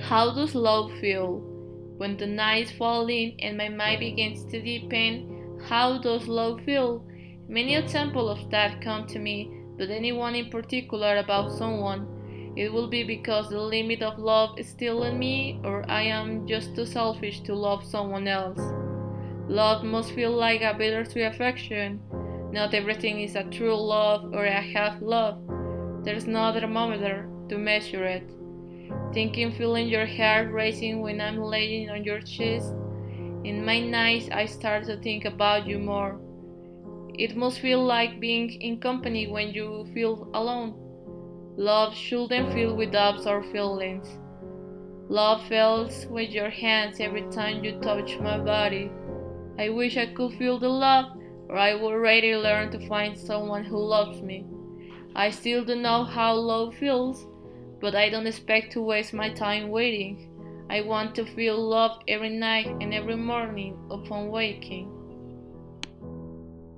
How does love feel? When the night falling and my mind begins to deepen, how does love feel? Many examples of that come to me, but anyone in particular about someone. It will be because the limit of love is still in me, or I am just too selfish to love someone else. Love must feel like a bittersweet affection. Not everything is a true love or a half love. There's no thermometer to measure it. Thinking, feeling your heart racing when I'm laying on your chest. In my nights, I start to think about you more. It must feel like being in company when you feel alone. Love shouldn't feel with doubts or feelings. Love feels with your hands every time you touch my body. I wish I could feel the love, or I would already learn to find someone who loves me. I still don't know how love feels, but I don't expect to waste my time waiting. I want to feel love every night and every morning upon waking.